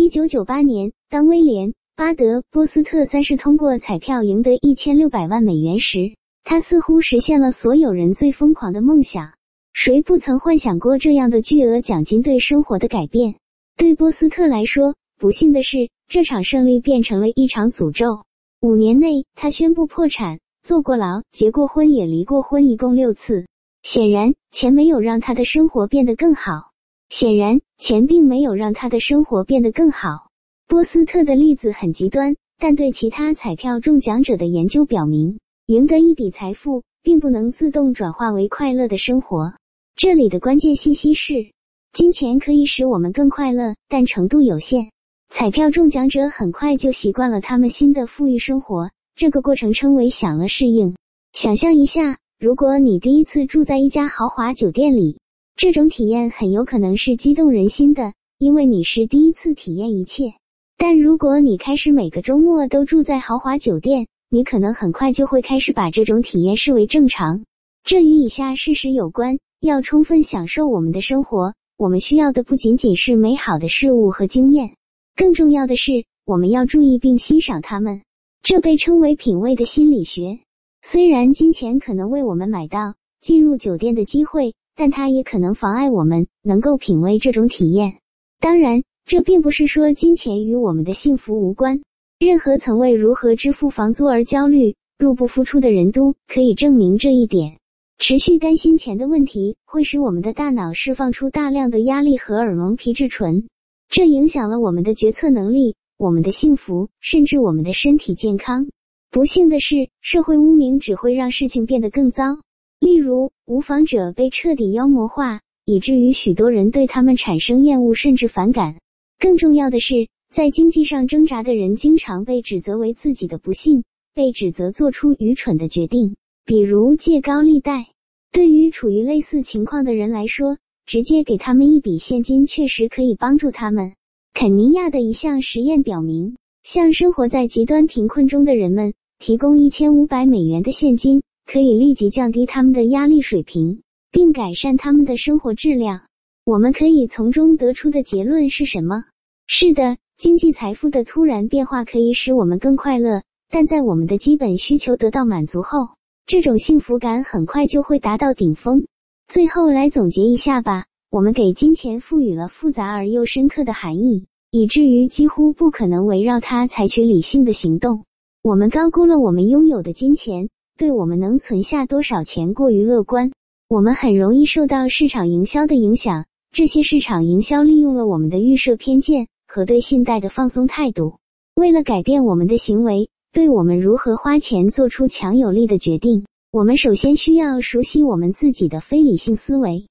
一九九八年，当威廉·巴德·波斯特三世通过彩票赢得一千六百万美元时，他似乎实现了所有人最疯狂的梦想。谁不曾幻想过这样的巨额奖金对生活的改变？对波斯特来说，不幸的是，这场胜利变成了一场诅咒。五年内，他宣布破产，坐过牢，结过婚，也离过婚，一共六次。显然，钱没有让他的生活变得更好。显然，钱并没有让他的生活变得更好。波斯特的例子很极端，但对其他彩票中奖者的研究表明，赢得一笔财富并不能自动转化为快乐的生活。这里的关键信息是，金钱可以使我们更快乐，但程度有限。彩票中奖者很快就习惯了他们新的富裕生活，这个过程称为“享乐适应”。想象一下，如果你第一次住在一家豪华酒店里。这种体验很有可能是激动人心的，因为你是第一次体验一切。但如果你开始每个周末都住在豪华酒店，你可能很快就会开始把这种体验视为正常。这与以下事实有关：要充分享受我们的生活，我们需要的不仅仅是美好的事物和经验，更重要的是我们要注意并欣赏它们。这被称为品味的心理学。虽然金钱可能为我们买到进入酒店的机会。但它也可能妨碍我们能够品味这种体验。当然，这并不是说金钱与我们的幸福无关。任何曾为如何支付房租而焦虑、入不敷出的人都可以证明这一点。持续担心钱的问题会使我们的大脑释放出大量的压力荷尔蒙皮质醇，这影响了我们的决策能力、我们的幸福，甚至我们的身体健康。不幸的是，社会污名只会让事情变得更糟。例如，无房者被彻底妖魔化，以至于许多人对他们产生厌恶甚至反感。更重要的是，在经济上挣扎的人经常被指责为自己的不幸，被指责做出愚蠢的决定，比如借高利贷。对于处于类似情况的人来说，直接给他们一笔现金确实可以帮助他们。肯尼亚的一项实验表明，向生活在极端贫困中的人们提供一千五百美元的现金。可以立即降低他们的压力水平，并改善他们的生活质量。我们可以从中得出的结论是什么？是的，经济财富的突然变化可以使我们更快乐，但在我们的基本需求得到满足后，这种幸福感很快就会达到顶峰。最后来总结一下吧：我们给金钱赋予了复杂而又深刻的含义，以至于几乎不可能围绕它采取理性的行动。我们高估了我们拥有的金钱。对我们能存下多少钱过于乐观，我们很容易受到市场营销的影响。这些市场营销利用了我们的预设偏见和对信贷的放松态度，为了改变我们的行为，对我们如何花钱做出强有力的决定。我们首先需要熟悉我们自己的非理性思维。